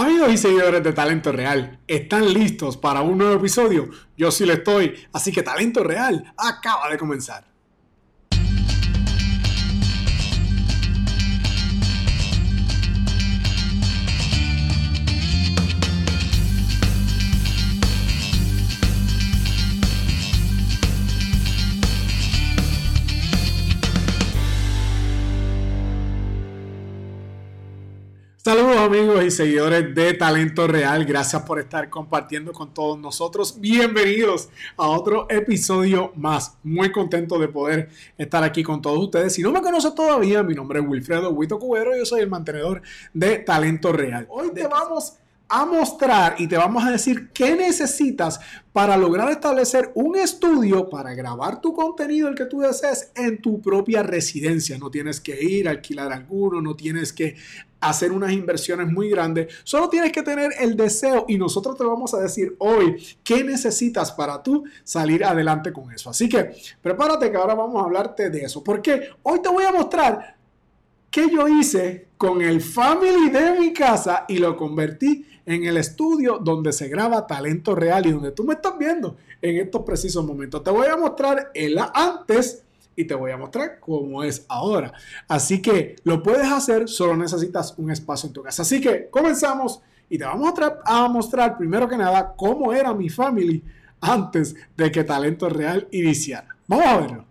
Amigos y seguidores de Talento Real, ¿están listos para un nuevo episodio? Yo sí lo estoy, así que Talento Real acaba de comenzar. Saludos amigos y seguidores de Talento Real, gracias por estar compartiendo con todos nosotros. Bienvenidos a otro episodio más. Muy contento de poder estar aquí con todos ustedes. Si no me conoces todavía, mi nombre es Wilfredo Huito Cubero, yo soy el mantenedor de Talento Real. Hoy te vamos a mostrar y te vamos a decir qué necesitas para lograr establecer un estudio para grabar tu contenido, el que tú desees, en tu propia residencia. No tienes que ir a alquilar alguno, no tienes que hacer unas inversiones muy grandes, solo tienes que tener el deseo y nosotros te vamos a decir hoy qué necesitas para tú salir adelante con eso. Así que prepárate que ahora vamos a hablarte de eso, porque hoy te voy a mostrar qué yo hice con el family de mi casa y lo convertí en el estudio donde se graba talento real y donde tú me estás viendo en estos precisos momentos. Te voy a mostrar el antes y te voy a mostrar cómo es ahora. Así que lo puedes hacer, solo necesitas un espacio en tu casa. Así que comenzamos y te vamos a mostrar primero que nada cómo era mi family antes de que Talento Real iniciara. Vamos a verlo.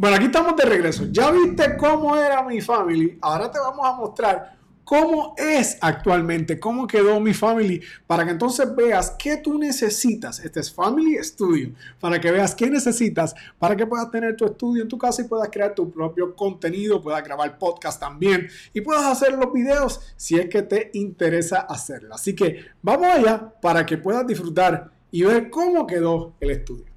Bueno, aquí estamos de regreso. Ya viste cómo era mi family. Ahora te vamos a mostrar cómo es actualmente, cómo quedó mi family, para que entonces veas qué tú necesitas. Este es Family Studio, para que veas qué necesitas para que puedas tener tu estudio en tu casa y puedas crear tu propio contenido, puedas grabar podcast también y puedas hacer los videos si es que te interesa hacerlo. Así que vamos allá para que puedas disfrutar y ver cómo quedó el estudio.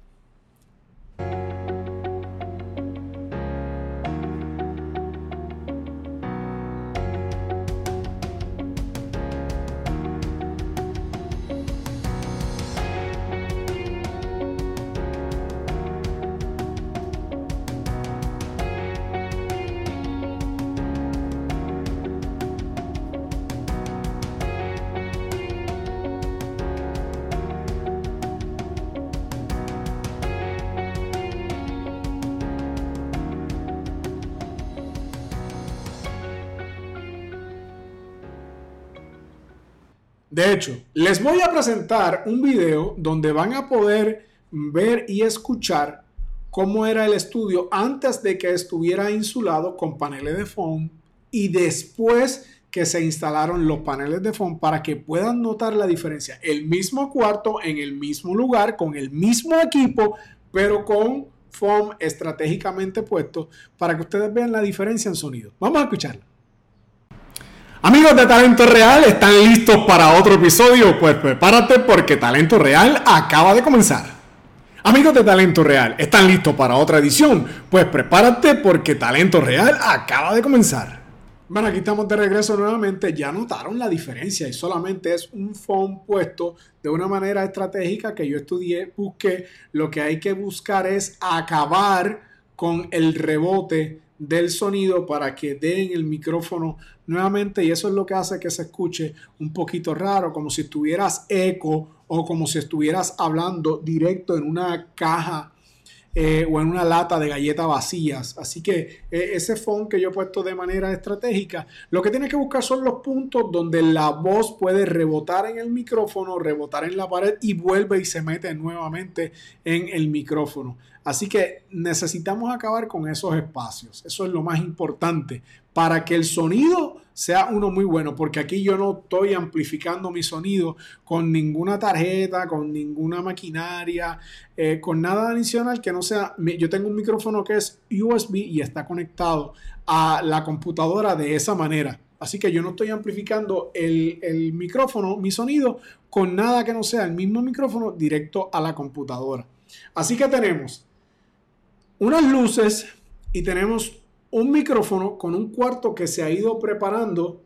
De hecho, les voy a presentar un video donde van a poder ver y escuchar cómo era el estudio antes de que estuviera insulado con paneles de foam y después que se instalaron los paneles de foam para que puedan notar la diferencia. El mismo cuarto en el mismo lugar, con el mismo equipo, pero con foam estratégicamente puesto para que ustedes vean la diferencia en sonido. Vamos a escucharlo. Amigos de Talento Real, ¿están listos para otro episodio? Pues prepárate porque Talento Real acaba de comenzar. Amigos de Talento Real, ¿están listos para otra edición? Pues prepárate porque Talento Real acaba de comenzar. Bueno, aquí estamos de regreso nuevamente. Ya notaron la diferencia y solamente es un foam puesto de una manera estratégica que yo estudié, busqué. Lo que hay que buscar es acabar con el rebote del sonido para que den el micrófono nuevamente y eso es lo que hace que se escuche un poquito raro, como si estuvieras eco o como si estuvieras hablando directo en una caja eh, o en una lata de galletas vacías. Así que eh, ese phone que yo he puesto de manera estratégica, lo que tienes que buscar son los puntos donde la voz puede rebotar en el micrófono, rebotar en la pared y vuelve y se mete nuevamente en el micrófono. Así que necesitamos acabar con esos espacios. Eso es lo más importante para que el sonido sea uno muy bueno, porque aquí yo no estoy amplificando mi sonido con ninguna tarjeta, con ninguna maquinaria, eh, con nada adicional que no sea, yo tengo un micrófono que es USB y está conectado a la computadora de esa manera. Así que yo no estoy amplificando el, el micrófono, mi sonido, con nada que no sea el mismo micrófono directo a la computadora. Así que tenemos unas luces y tenemos un micrófono con un cuarto que se ha ido preparando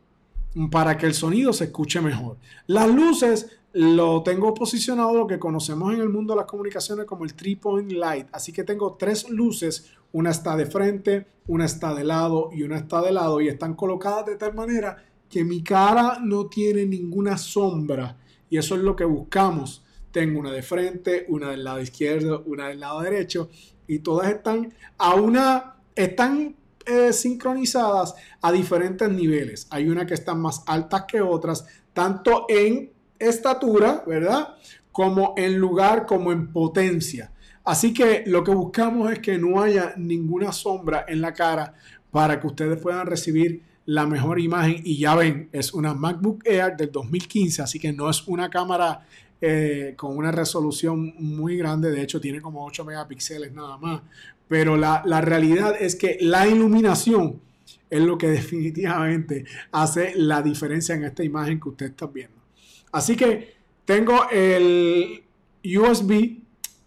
para que el sonido se escuche mejor. Las luces lo tengo posicionado lo que conocemos en el mundo de las comunicaciones como el three point light. Así que tengo tres luces, una está de frente, una está de lado y una está de lado y están colocadas de tal manera que mi cara no tiene ninguna sombra y eso es lo que buscamos. Tengo una de frente, una del lado izquierdo, una del lado derecho y todas están a una están eh, sincronizadas a diferentes niveles. Hay una que están más altas que otras, tanto en estatura, ¿verdad? Como en lugar, como en potencia. Así que lo que buscamos es que no haya ninguna sombra en la cara para que ustedes puedan recibir la mejor imagen. Y ya ven, es una MacBook Air del 2015, así que no es una cámara eh, con una resolución muy grande. De hecho, tiene como 8 megapíxeles nada más pero la, realidad es que la iluminación es lo que definitivamente hace la diferencia en esta imagen que usted está viendo. Así que tengo el USB,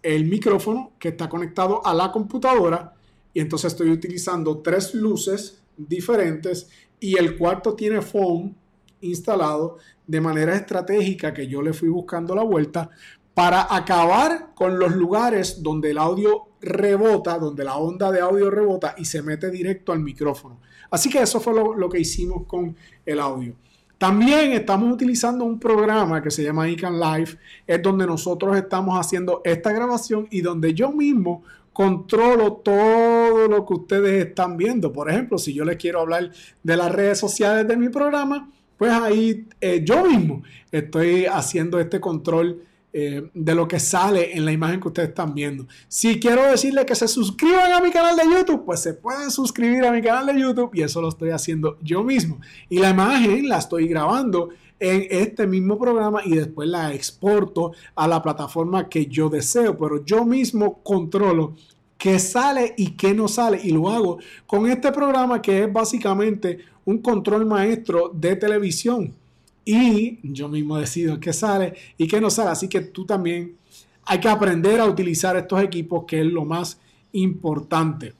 el micrófono que está conectado a la computadora y entonces estoy utilizando tres luces diferentes y el cuarto tiene foam instalado de manera estratégica que yo le fui buscando la vuelta para acabar con los lugares donde el audio rebota, donde la onda de audio rebota y se mete directo al micrófono. Así que eso fue lo, que hicimos con el audio. También estamos utilizando un programa que se llama Ican Live, es donde nosotros estamos haciendo esta grabación y donde yo mismo controlo todo lo que ustedes están viendo. Por ejemplo, si yo les quiero hablar de las redes sociales de mi programa, pues ahí eh, yo mismo estoy haciendo este control eh, de lo que sale en la imagen que ustedes están viendo. Si quiero decirle que se suscriban a mi canal de YouTube, pues se pueden suscribir a mi canal de YouTube y eso lo estoy haciendo yo mismo. Y la imagen la estoy grabando en este mismo programa y después la exporto a la plataforma que yo deseo, pero yo mismo controlo qué sale y qué no sale y lo hago con este programa que es básicamente un control maestro de televisión y yo mismo decido qué sale y qué no sale. Así que tú también hay que aprender a utilizar estos equipos, que es lo más importante.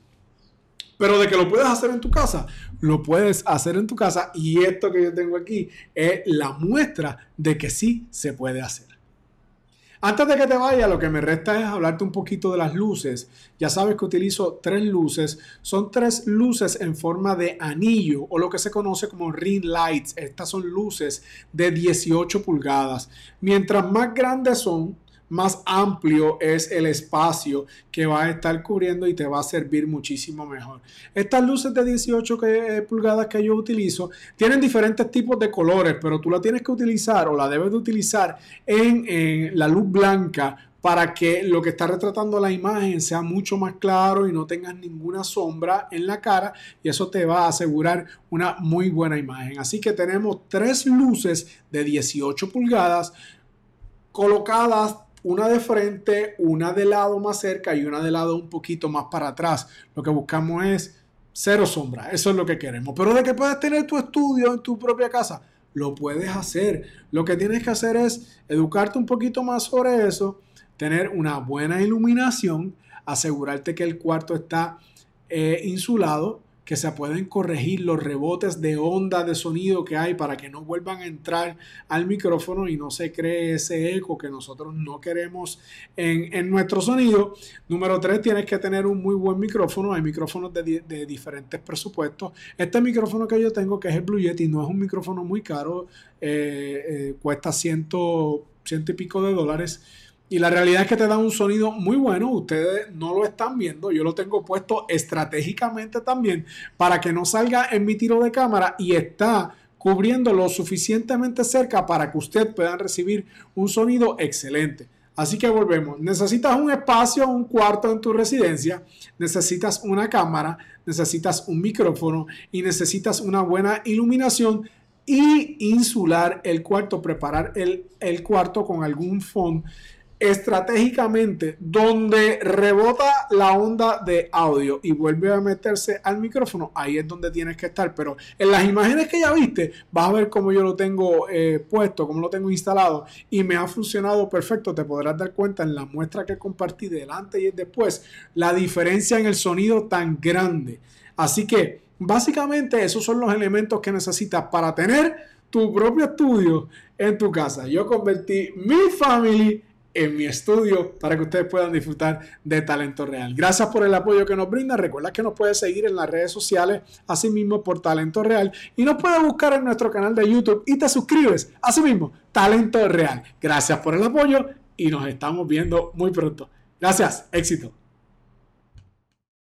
Pero de que lo puedes hacer en tu casa, lo puedes hacer en tu casa y esto que yo tengo aquí es la muestra de que sí se puede hacer. Antes de que te vaya, lo que me resta es hablarte un poquito de las luces. Ya sabes que utilizo tres luces. Son tres luces en forma de anillo o lo que se conoce como ring lights. Estas son luces de 18 pulgadas. Mientras más grandes son, más amplio es el espacio que va a estar cubriendo y te va a servir muchísimo mejor. Estas luces de 18 eh, pulgadas que yo utilizo tienen diferentes tipos de colores, pero tú la tienes que utilizar o la debes de utilizar en, la luz blanca para que lo que está retratando la imagen sea mucho más claro y no tengas ninguna sombra en la cara y eso te va a asegurar una muy buena imagen. Así que tenemos tres luces de 18 pulgadas colocadas una de frente, una de lado más cerca y una de lado un poquito más para atrás. Lo que buscamos es cero sombra, eso es lo que queremos. Pero de que puedes tener tu estudio en tu propia casa, lo puedes hacer. Lo que tienes que hacer es educarte un poquito más sobre eso, tener una buena iluminación, asegurarte que el cuarto está eh, insulado que se pueden corregir los rebotes de onda de sonido que hay para que no vuelvan a entrar al micrófono y no se cree ese eco que nosotros no queremos en, nuestro sonido. Número tres, tienes que tener un muy buen micrófono. Hay micrófonos de, diferentes presupuestos. Este micrófono que yo tengo, que es el Blue Yeti, no es un micrófono muy caro, eh, eh, cuesta ciento, ciento y pico de dólares y la realidad es que te da un sonido muy bueno. Ustedes no lo están viendo. Yo lo tengo puesto estratégicamente también para que no salga en mi tiro de cámara y está cubriendo lo suficientemente cerca para que usted pueda recibir un sonido excelente. Así que volvemos. Necesitas un espacio, un cuarto en tu residencia, necesitas una cámara, necesitas un micrófono y necesitas una buena iluminación y insular el cuarto, preparar el, el cuarto con algún fondo estratégicamente donde rebota la onda de audio y vuelve a meterse al micrófono, ahí es donde tienes que estar. Pero en las imágenes que ya viste, vas a ver cómo yo lo tengo eh, puesto, cómo lo tengo instalado y me ha funcionado perfecto. Te podrás dar cuenta en la muestra que compartí delante y después la diferencia en el sonido tan grande. Así que básicamente esos son los elementos que necesitas para tener tu propio estudio en tu casa. Yo convertí mi family en mi estudio para que ustedes puedan disfrutar de talento real. Gracias por el apoyo que nos brinda. Recuerda que nos puedes seguir en las redes sociales, así mismo por Talento Real, y nos puedes buscar en nuestro canal de YouTube y te suscribes, así mismo, Talento Real. Gracias por el apoyo y nos estamos viendo muy pronto. Gracias, éxito.